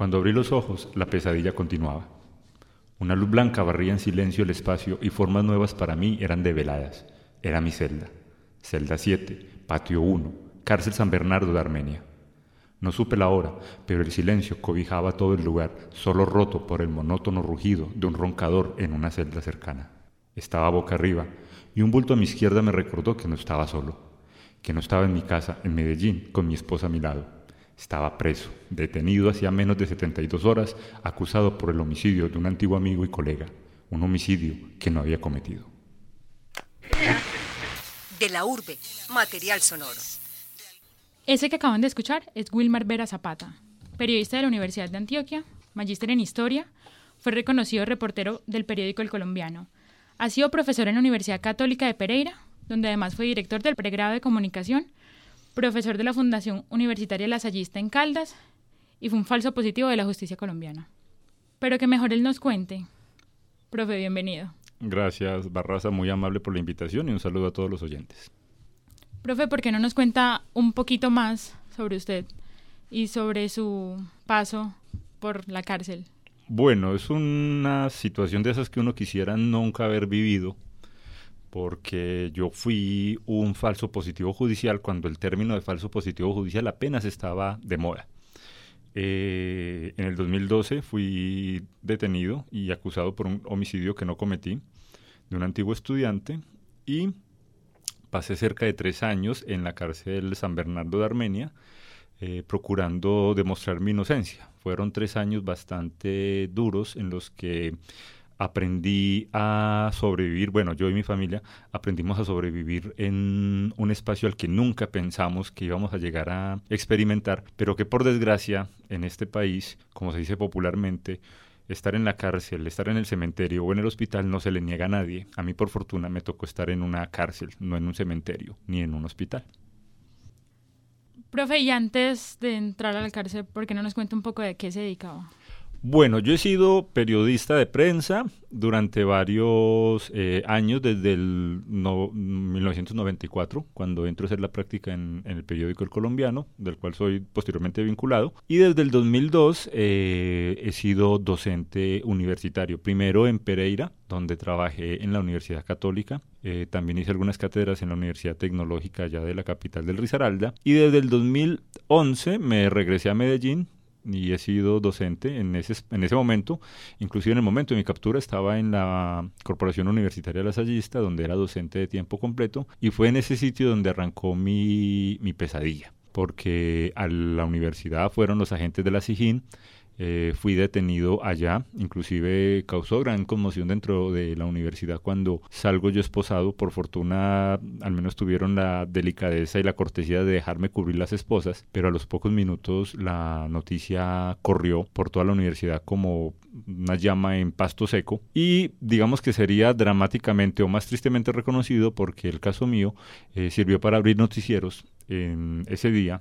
Cuando abrí los ojos, la pesadilla continuaba. Una luz blanca barría en silencio el espacio y formas nuevas para mí eran develadas. Era mi celda. Celda 7, patio 1, cárcel San Bernardo de Armenia. No supe la hora, pero el silencio cobijaba todo el lugar, solo roto por el monótono rugido de un roncador en una celda cercana. Estaba boca arriba, y un bulto a mi izquierda me recordó que no estaba solo, que no estaba en mi casa, en Medellín, con mi esposa a mi lado. Estaba preso, detenido hacía menos de 72 horas, acusado por el homicidio de un antiguo amigo y colega, un homicidio que no había cometido. De la urbe, material sonoro. Ese que acaban de escuchar es Wilmar Vera Zapata, periodista de la Universidad de Antioquia, magíster en historia, fue reconocido reportero del periódico El Colombiano. Ha sido profesor en la Universidad Católica de Pereira, donde además fue director del pregrado de comunicación, profesor de la Fundación Universitaria Lasallista en Caldas y fue un falso positivo de la justicia colombiana. Pero que mejor él nos cuente. Profe, bienvenido. Gracias, Barraza, muy amable por la invitación y un saludo a todos los oyentes. Profe, ¿por qué no nos cuenta un poquito más sobre usted y sobre su paso por la cárcel? Bueno, es una situación de esas que uno quisiera nunca haber vivido, porque yo fui un falso positivo judicial cuando el término de falso positivo judicial apenas estaba de moda. Eh, en el 2012 fui detenido y acusado por un homicidio que no cometí de un antiguo estudiante y pasé cerca de tres años en la cárcel San Bernardo de Armenia, eh, procurando demostrar mi inocencia. Fueron tres años bastante duros en los que aprendí a sobrevivir, bueno, yo y mi familia aprendimos a sobrevivir en un espacio al que nunca pensamos que íbamos a llegar a experimentar, pero que por desgracia en este país, como se dice popularmente, estar en la cárcel, estar en el cementerio o en el hospital no se le niega a nadie. A mí por fortuna me tocó estar en una cárcel, no en un cementerio ni en un hospital. Profe, y antes de entrar a la cárcel, ¿por qué no nos cuenta un poco de qué se dedicaba? Bueno, yo he sido periodista de prensa durante varios eh, años, desde el 1994, cuando entro a hacer la práctica en, el periódico El Colombiano, del cual soy posteriormente vinculado, y desde el 2002 eh, he sido docente universitario, primero en Pereira, donde trabajé en la Universidad Católica, eh, también hice algunas cátedras en la Universidad Tecnológica allá de la capital del Risaralda, y desde el 2011 me regresé a Medellín, y he sido docente en ese, en ese momento, inclusive en el momento de mi captura estaba en la Corporación Universitaria Lasallista, donde era docente de tiempo completo, y fue en ese sitio donde arrancó mi, mi pesadilla, porque a la universidad fueron los agentes de la SIGIN, eh, fui detenido allá, inclusive causó gran conmoción dentro de la universidad cuando salgo yo esposado. Por fortuna, al menos tuvieron la delicadeza y la cortesía de dejarme cubrir las esposas, pero a los pocos minutos la noticia corrió por toda la universidad como una llama en pasto seco y digamos que sería dramáticamente o más tristemente reconocido porque el caso mío eh, sirvió para abrir noticieros en ese día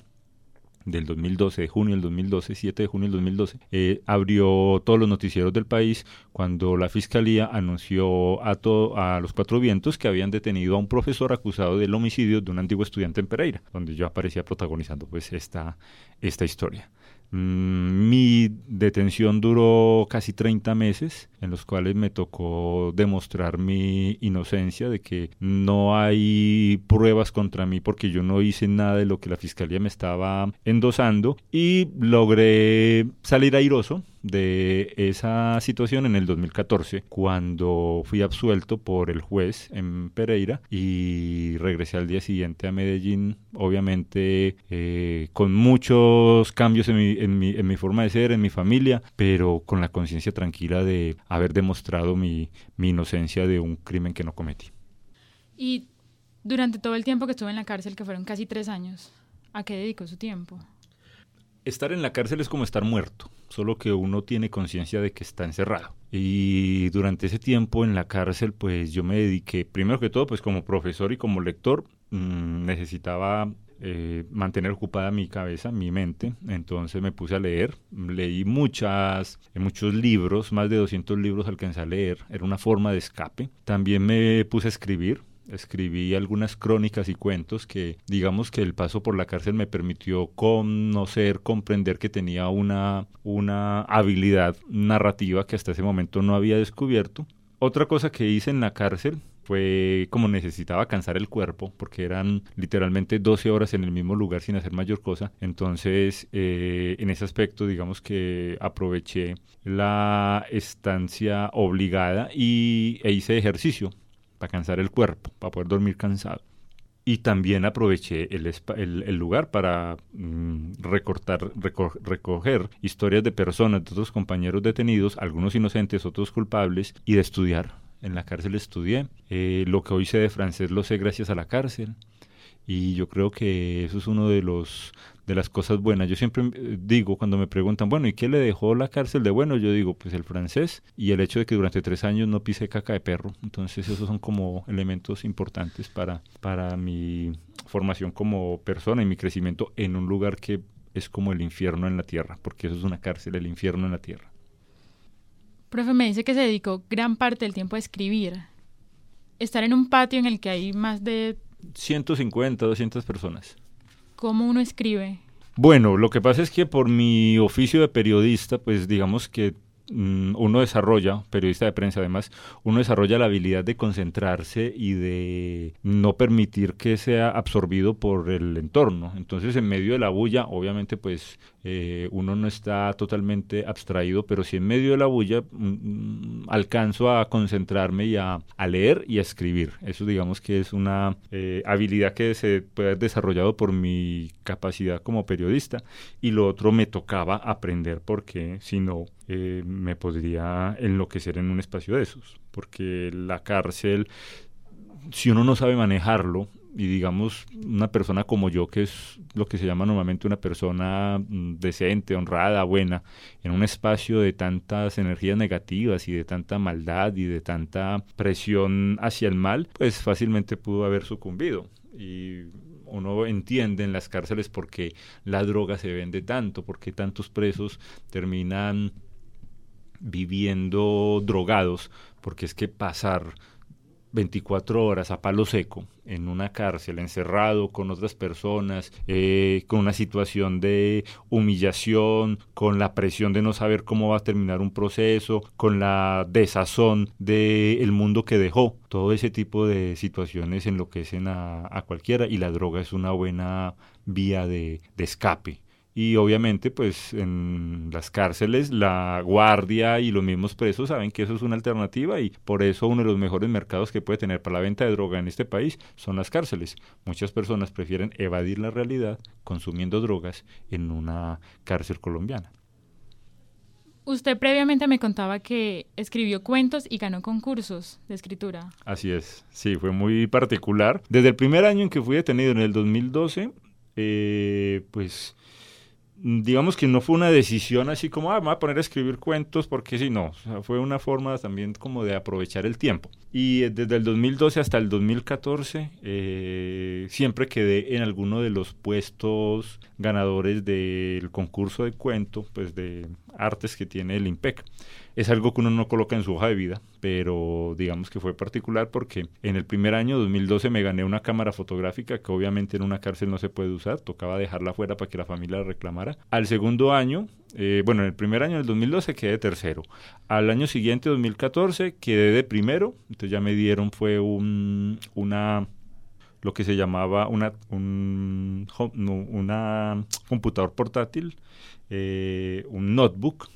del 2012, de junio del 2012, 7 de junio del 2012, eh, abrió todos los noticieros del país cuando la fiscalía anunció a, a los cuatro vientos que habían detenido a un profesor acusado del homicidio de un antiguo estudiante en Pereira, donde yo aparecía protagonizando pues esta, esta historia. Mm, mi detención duró casi 30 meses, en los cuales me tocó demostrar mi inocencia de que no hay pruebas contra mí porque yo no hice nada de lo que la fiscalía me estaba endosando y logré salir airoso de esa situación en el 2014 cuando fui absuelto por el juez en Pereira y regresé al día siguiente a Medellín obviamente eh, con muchos cambios en mi, en, mi, en mi forma de ser, en mi familia pero con la conciencia tranquila de haber demostrado mi, mi inocencia de un crimen que no cometí. Y durante todo el tiempo que estuve en la cárcel, que fueron casi tres años, ¿a qué dedicó su tiempo? Estar en la cárcel es como estar muerto, solo que uno tiene conciencia de que está encerrado. Y durante ese tiempo en la cárcel, pues yo me dediqué, primero que todo, pues como profesor y como lector, mmm, necesitaba eh, mantener ocupada mi cabeza, mi mente. Entonces me puse a leer, leí muchas, muchos libros, más de 200 libros alcancé a leer, era una forma de escape. También me puse a escribir, escribí algunas crónicas y cuentos que digamos que el paso por la cárcel me permitió conocer, comprender que tenía una, una habilidad narrativa que hasta ese momento no había descubierto. Otra cosa que hice en la cárcel fue como necesitaba cansar el cuerpo, porque eran literalmente 12 horas en el mismo lugar sin hacer mayor cosa. Entonces, eh, en ese aspecto, digamos que aproveché la estancia obligada y, e hice ejercicio para cansar el cuerpo, para poder dormir cansado. Y también aproveché el, lugar para mm, recortar, recoger historias de personas, de otros compañeros detenidos, algunos inocentes, otros culpables, y de estudiar en la cárcel estudié. Eh, lo que hoy sé de francés lo sé gracias a la cárcel. Y yo creo que eso es uno de los de las cosas buenas. Yo siempre eh, digo cuando me preguntan, bueno, ¿y qué le dejó la cárcel de bueno? Yo digo, pues el francés y el hecho de que durante tres años no pise caca de perro. Entonces esos son como elementos importantes para, para mi formación como persona y mi crecimiento en un lugar que es como el infierno en la tierra, porque eso es una cárcel, el infierno en la tierra. Profe, me dice que se dedicó gran parte del tiempo a escribir. Estar en un patio en el que hay más de... 150, 200 personas. ¿Cómo uno escribe? Bueno, lo que pasa es que por mi oficio de periodista, pues digamos que Mm, uno desarrolla, periodista de prensa además, uno desarrolla la habilidad de concentrarse y de no permitir que sea absorbido por el entorno. Entonces, en medio de la bulla, obviamente, pues eh, uno no está totalmente abstraído, pero si en medio de la bulla mm, alcanzo a concentrarme y a, leer y a escribir. Eso digamos que es una eh, habilidad que se puede haber desarrollado por mi capacidad como periodista y lo otro me tocaba aprender porque si no eh, me podría enloquecer en un espacio de esos, porque la cárcel, si uno no sabe manejarlo, y digamos una persona como yo, que es lo que se llama normalmente una persona mm, decente, honrada, buena, en un espacio de tantas energías negativas y de tanta maldad y de tanta presión hacia el mal, pues fácilmente pudo haber sucumbido. Y uno entiende en las cárceles por qué la droga se vende tanto, por qué tantos presos terminan viviendo drogados, porque es que pasar 24 horas a palo seco en una cárcel, encerrado con otras personas, eh, con una situación de humillación, con la presión de no saber cómo va a terminar un proceso, con la desazón del mundo que dejó. Todo ese tipo de situaciones enloquecen a, a cualquiera y la droga es una buena vía de, de escape y obviamente pues en las cárceles la guardia y los mismos presos saben que eso es una alternativa y por eso uno de los mejores mercados que puede tener para la venta de droga en este país son las cárceles. Muchas personas prefieren evadir la realidad consumiendo drogas en una cárcel colombiana. Usted previamente me contaba que escribió cuentos y ganó concursos de escritura. Así es, sí, fue muy particular. Desde el primer año en que fui detenido, en el 2012, eh, pues digamos que no fue una decisión así como, ah, me voy a poner a escribir cuentos, porque si no, fue una forma también como de aprovechar el tiempo. Y eh, desde el 2012 hasta el 2014 eh, siempre quedé en alguno de los puestos ganadores del concurso de cuento, pues de artes que tiene el IMPEC. Es algo que uno no coloca en su hoja de vida, pero digamos que fue particular porque en el primer año, 2012, me gané una cámara fotográfica que obviamente en una cárcel no se puede usar, tocaba dejarla fuera para que la familia la reclamara. Al segundo año, eh, bueno, en el primer año, del 2012, quedé tercero. Al año siguiente, 2014, quedé de primero, entonces ya me dieron, fue un, una lo que se llamaba una, un, una computador portátil, eh, un notebook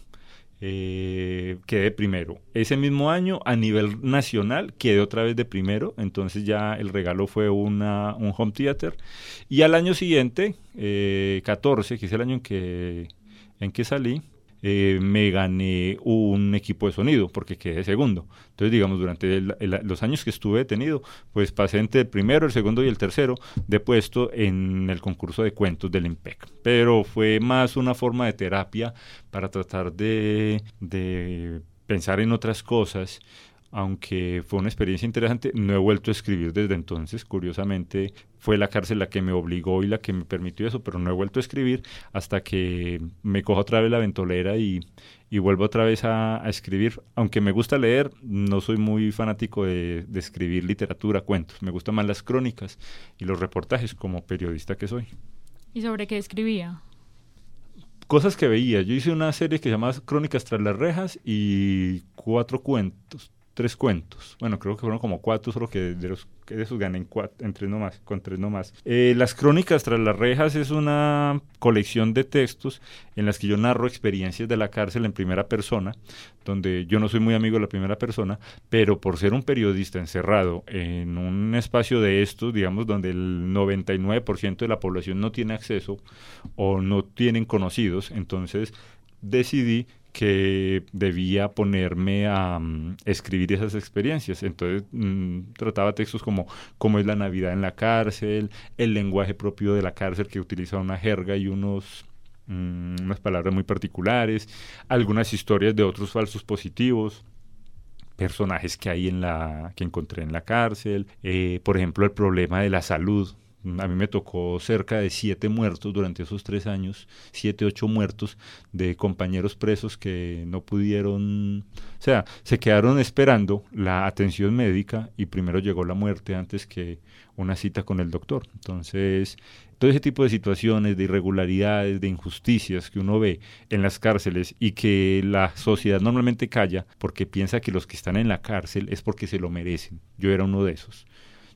eh, quedé primero. Ese mismo año, a nivel nacional, quedé otra vez de primero, entonces ya el regalo fue una, un home theater. Y al año siguiente, eh, 14, que es el año en que, en que salí, eh, me gané un equipo de sonido porque quedé segundo. Entonces, digamos, durante los años que estuve detenido, pues pasé entre el primero, el segundo y el tercero de puesto en el concurso de cuentos del IMPEC. Pero fue más una forma de terapia para tratar de, de pensar en otras cosas aunque fue una experiencia interesante, no he vuelto a escribir desde entonces. Curiosamente, fue la cárcel la que me obligó y la que me permitió eso, pero no he vuelto a escribir hasta que me cojo otra vez la ventolera y, vuelvo otra vez a, escribir. Aunque me gusta leer, no soy muy fanático de, de escribir literatura, cuentos. Me gustan más las crónicas y los reportajes como periodista que soy. ¿Y sobre qué escribía? cosas que veía. Yo hice una serie que se llamaba Crónicas tras las rejas y cuatro cuentos, tres cuentos. Bueno, creo que fueron como cuatro, solo que de, los, que de esos gané en, cuatro, en tres con tres nomás. Eh, las Crónicas tras las rejas es una colección de textos en las que yo narro experiencias de la cárcel en primera persona, donde yo no soy muy amigo de la primera persona, pero por ser un periodista encerrado en un espacio de estos, digamos, donde el 99% de la población no tiene acceso o no tienen conocidos, entonces decidí que debía ponerme a mm, escribir esas experiencias. Entonces mm, trataba textos como cómo es la Navidad en la cárcel, el lenguaje propio de la cárcel que utiliza una jerga y unos mm, unas palabras muy particulares, algunas historias de otros falsos positivos personajes que hay en la que encontré en la cárcel, eh, por ejemplo el problema de la salud a mí me tocó cerca de siete muertos durante esos tres años, siete, ocho muertos de compañeros presos que no pudieron, o sea, se quedaron esperando la atención médica y primero llegó la muerte antes que una cita con el doctor. Entonces, todo ese tipo de situaciones, de irregularidades, de injusticias que uno ve en las cárceles y que la sociedad normalmente calla porque piensa que los que están en la cárcel es porque se lo merecen. Yo era uno de esos.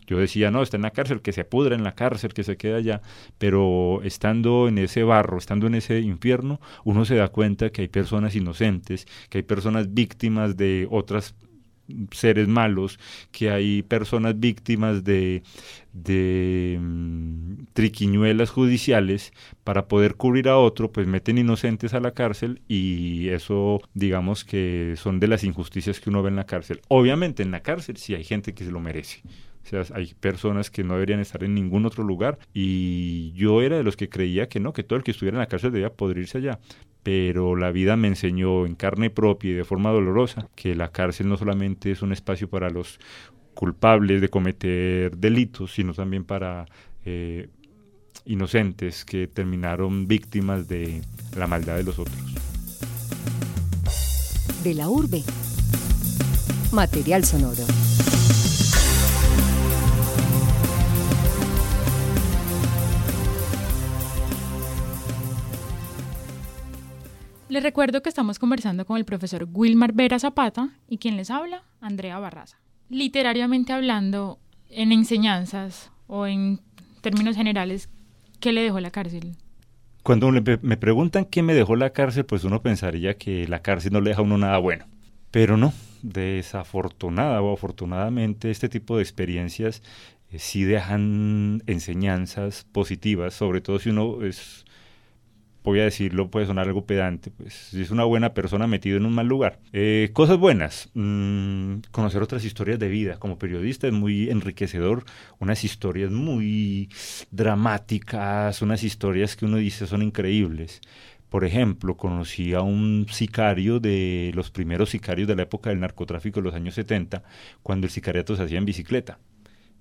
Yo decía, no, está en la cárcel, que se pudra en la cárcel, que se quede allá, pero estando en ese barro, estando en ese infierno, uno se da cuenta que hay personas inocentes, que hay personas víctimas de otras seres malos, que hay personas víctimas de, de mm, triquiñuelas judiciales para poder cubrir a otro, pues meten inocentes a la cárcel y eso digamos que son de las injusticias que uno ve en la cárcel. Obviamente en la cárcel sí hay gente que se lo merece. Sea, hay personas que no deberían estar en ningún otro lugar y yo era de los que creía que no, que todo el que estuviera en la cárcel debía poder irse allá. Pero la vida me enseñó en carne propia y de forma dolorosa que la cárcel no solamente es un espacio para los culpables de cometer delitos, sino también para eh, inocentes que terminaron víctimas de la maldad de los otros. De la urbe. Material sonoro. Les recuerdo que estamos conversando con el profesor Wilmar Vera Zapata y quien les habla, Andrea Barraza. Literariamente hablando, en enseñanzas o en términos generales, ¿qué le dejó la cárcel? Cuando me preguntan qué me dejó la cárcel, pues uno pensaría que la cárcel no le deja a uno nada bueno. Pero no, desafortunada o afortunadamente este tipo de experiencias eh, sí dejan enseñanzas positivas, sobre todo si uno es voy a decirlo, puede sonar algo pedante, pues si es una buena persona metido en un mal lugar. Eh, cosas buenas, mm, conocer otras historias de vida. Como periodista es muy enriquecedor, unas historias muy dramáticas, unas historias que uno dice son increíbles. Por ejemplo, conocí a un sicario de los primeros sicarios de la época del narcotráfico de los años 70, cuando el sicariato se hacía en bicicleta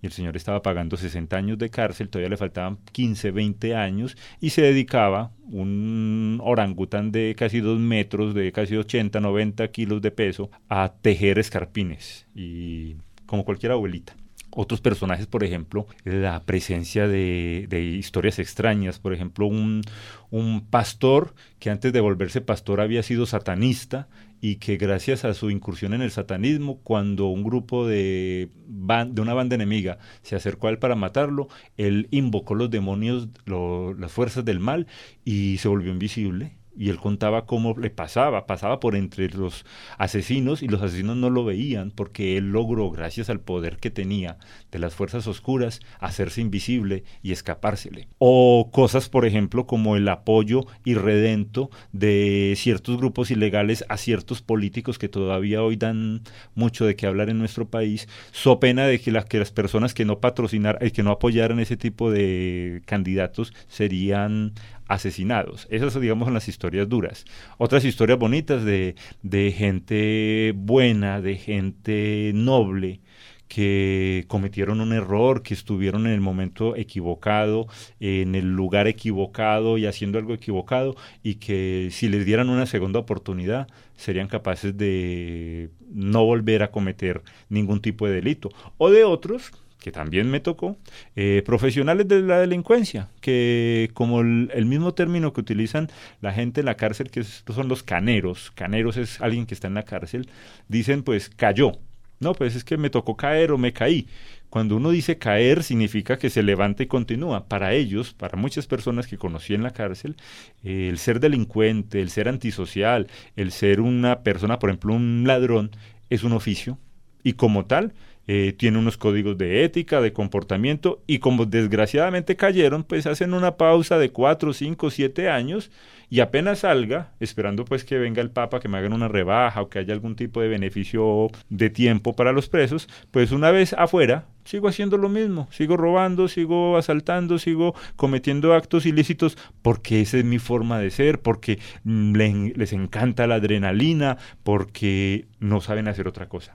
y el señor estaba pagando 60 años de cárcel, todavía le faltaban 15, 20 años y se dedicaba, un orangután de casi 2 metros, de casi 80, 90 kilos de peso, a tejer escarpines y como cualquier abuelita otros personajes, por ejemplo, la presencia de, de historias extrañas, por ejemplo, un, un, pastor que antes de volverse pastor había sido satanista y que gracias a su incursión en el satanismo, cuando un grupo de, de una banda enemiga se acercó a él para matarlo, él invocó los demonios, las fuerzas del mal y se volvió invisible y él contaba cómo le pasaba, pasaba por entre los asesinos y los asesinos no lo veían porque él logró, gracias al poder que tenía de las fuerzas oscuras, hacerse invisible y escapársele. O cosas, por ejemplo, como el apoyo irredento de ciertos grupos ilegales a ciertos políticos que todavía hoy dan mucho de qué hablar en nuestro país, so pena de que, que las personas que no patrocinaran, y que no apoyaran ese tipo de candidatos serían asesinados. Esas, digamos, son las historias duras. Otras historias bonitas de, de gente buena, de gente noble, que cometieron un error, que estuvieron en el momento equivocado, en el lugar equivocado y haciendo algo equivocado, y que si les dieran una segunda oportunidad serían capaces de no volver a cometer ningún tipo de delito. O de otros que también me tocó, eh, profesionales de la delincuencia, que como el, mismo término que utilizan la gente en la cárcel, que son los caneros, caneros es alguien que está en la cárcel, dicen pues cayó, no, pues es que me tocó caer o me caí. Cuando uno dice caer significa que se levanta y continúa. Para ellos, para muchas personas que conocí en la cárcel, eh, el ser delincuente, el ser antisocial, el ser una persona, por ejemplo, un ladrón, es un oficio y como tal eh, tiene unos códigos de ética, de comportamiento y como desgraciadamente cayeron, pues hacen una pausa de cuatro, cinco, siete años y apenas salga, esperando pues que venga el Papa, que me hagan una rebaja o que haya algún tipo de beneficio de tiempo para los presos, pues una vez afuera sigo haciendo lo mismo, sigo robando, sigo asaltando, sigo cometiendo actos ilícitos porque esa es mi forma de ser, porque les encanta la adrenalina, porque no saben hacer otra cosa.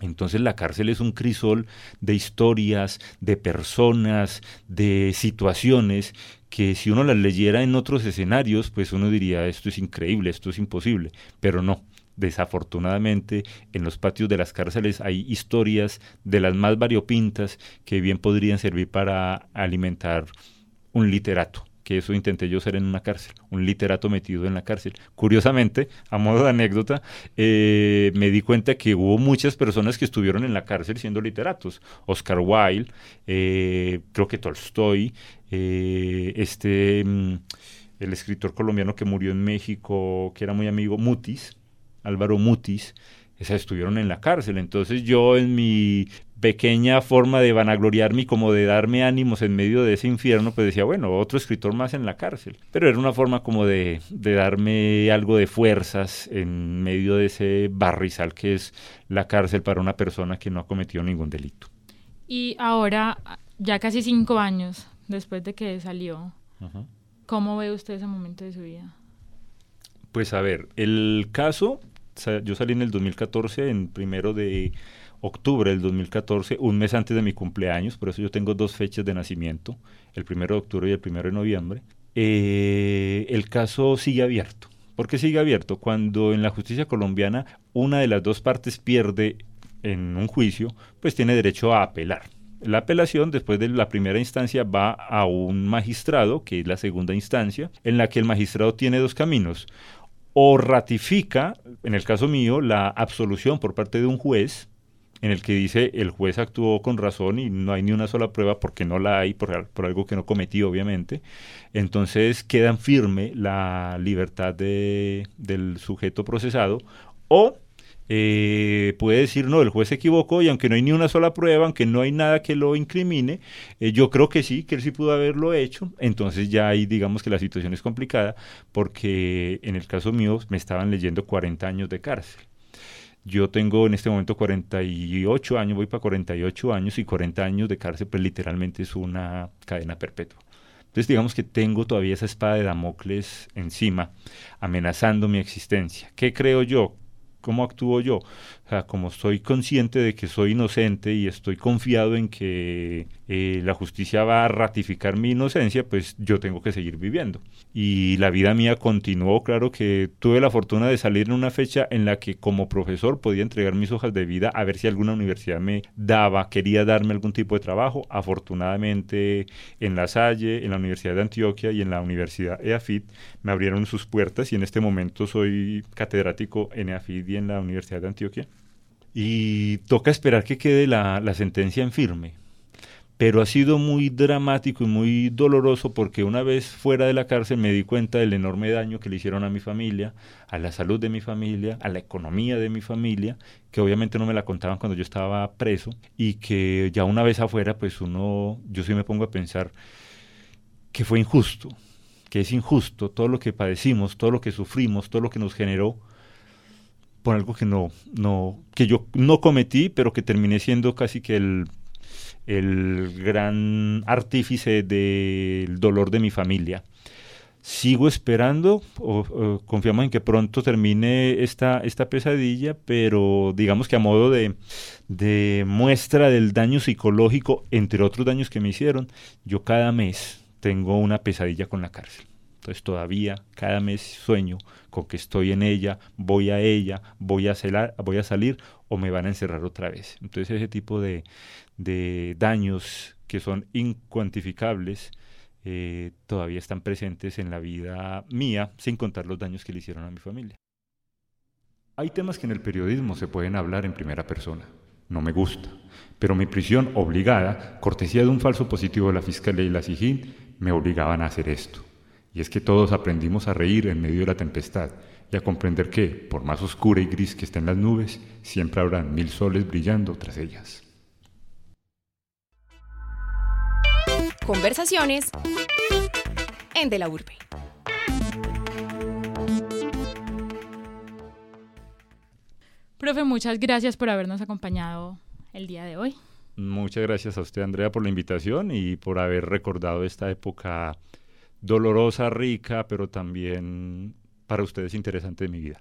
Entonces la cárcel es un crisol de historias, de personas, de situaciones que si uno las leyera en otros escenarios, pues uno diría, esto es increíble, esto es imposible, pero no. Desafortunadamente, en los patios de las cárceles hay historias de las más variopintas que bien podrían servir para alimentar un literato que eso intenté yo ser en una cárcel, un literato metido en la cárcel. Curiosamente, a modo de anécdota, eh, me di cuenta que hubo muchas personas que estuvieron en la cárcel siendo literatos. Oscar Wilde, eh, creo que Tolstoy, eh, este, mm, el escritor colombiano que murió en México, que era muy amigo, Mutis, Álvaro Mutis, esas estuvieron en la cárcel. Entonces yo en mi pequeña forma de vanagloriarme y como de darme ánimos en medio de ese infierno, pues decía, bueno, otro escritor más en la cárcel. Pero era una forma como de, de darme algo de fuerzas en medio de ese barrizal que es la cárcel para una persona que no ha cometido ningún delito. Y ahora, ya casi cinco años después de que salió, ¿cómo ve usted ese momento de su vida? Pues a ver, el caso, yo salí en el 2014, en primero de octubre del 2014, un mes antes de mi cumpleaños, por eso yo tengo dos fechas de nacimiento, el primero de octubre y el primero de noviembre, eh, el caso sigue abierto. ¿Por qué sigue abierto? Cuando en la justicia colombiana una de las dos partes pierde en un juicio, pues tiene derecho a apelar. La apelación, después de la primera instancia, va a un magistrado, que es la segunda instancia, en la que el magistrado tiene dos caminos. O ratifica, en el caso mío, la absolución por parte de un juez, en el que dice el juez actuó con razón y no hay ni una sola prueba porque no la hay por, algo que no cometí obviamente, entonces queda firme la libertad de, del sujeto procesado o eh, puede decir, no, el juez se equivocó y aunque no hay ni una sola prueba, aunque no hay nada que lo incrimine, eh, yo creo que sí, que él sí pudo haberlo hecho, entonces ya ahí digamos que la situación es complicada porque en el caso mío me estaban leyendo 40 años de cárcel. Yo tengo en este momento 48 años, voy para 48 años y 40 años de cárcel, pues literalmente es una cadena perpetua. Entonces digamos que tengo todavía esa espada de Damocles encima, amenazando mi existencia. ¿Qué creo yo? ¿Cómo actúo yo? O sea, como estoy consciente de que soy inocente y estoy confiado en que eh, la justicia va a ratificar mi inocencia, pues yo tengo que seguir viviendo. Y la vida mía continuó, claro que tuve la fortuna de salir en una fecha en la que como profesor podía entregar mis hojas de vida a ver si alguna universidad me daba, quería darme algún tipo de trabajo. Afortunadamente en La Salle, en la Universidad de Antioquia y en la Universidad EAFIT me abrieron sus puertas y en este momento soy catedrático en EAFIT y en la Universidad de Antioquia y toca esperar que quede la, sentencia en firme. Pero ha sido muy dramático y muy doloroso porque una vez fuera de la cárcel me di cuenta del enorme daño que le hicieron a mi familia, a la salud de mi familia, a la economía de mi familia, que obviamente no me la contaban cuando yo estaba preso y que ya una vez afuera pues uno, yo sí me pongo a pensar que fue injusto, que es injusto todo lo que padecimos, todo lo que sufrimos, todo lo que nos generó por algo que no, no, que yo no cometí, pero que terminé siendo casi que el, el gran artífice del dolor de mi familia. sigo esperando, o, confiamos en que pronto termine esta, esta pesadilla, pero digamos que a modo de, de muestra del daño psicológico, entre otros daños que me hicieron, yo cada mes tengo una pesadilla con la cárcel. Entonces todavía cada mes sueño con que estoy en ella, voy a ella, voy a, celar, voy a salir o me van a encerrar otra vez. Entonces ese tipo de, daños que son incuantificables eh, todavía están presentes en la vida mía, sin contar los daños que le hicieron a mi familia. Hay temas que en el periodismo se pueden hablar en primera persona. No me gusta. Pero mi prisión obligada, cortesía de un falso positivo de la Fiscalía y la SIGIN, me obligaban a hacer esto. Y es que todos aprendimos a reír en medio de la tempestad y a comprender que, por más oscura y gris que estén las nubes, siempre habrán mil soles brillando tras ellas. Conversaciones en De la Urbe. Profe, muchas gracias por habernos acompañado el día de hoy. Muchas gracias a usted, Andrea, por la invitación y por haber recordado esta época dolorosa, rica, pero también para ustedes interesante de mi vida.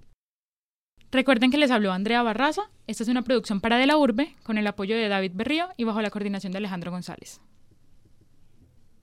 Recuerden que les habló Andrea Barraza. Esta es una producción para De la Urbe, con el apoyo de David Berrío y bajo la coordinación de Alejandro González.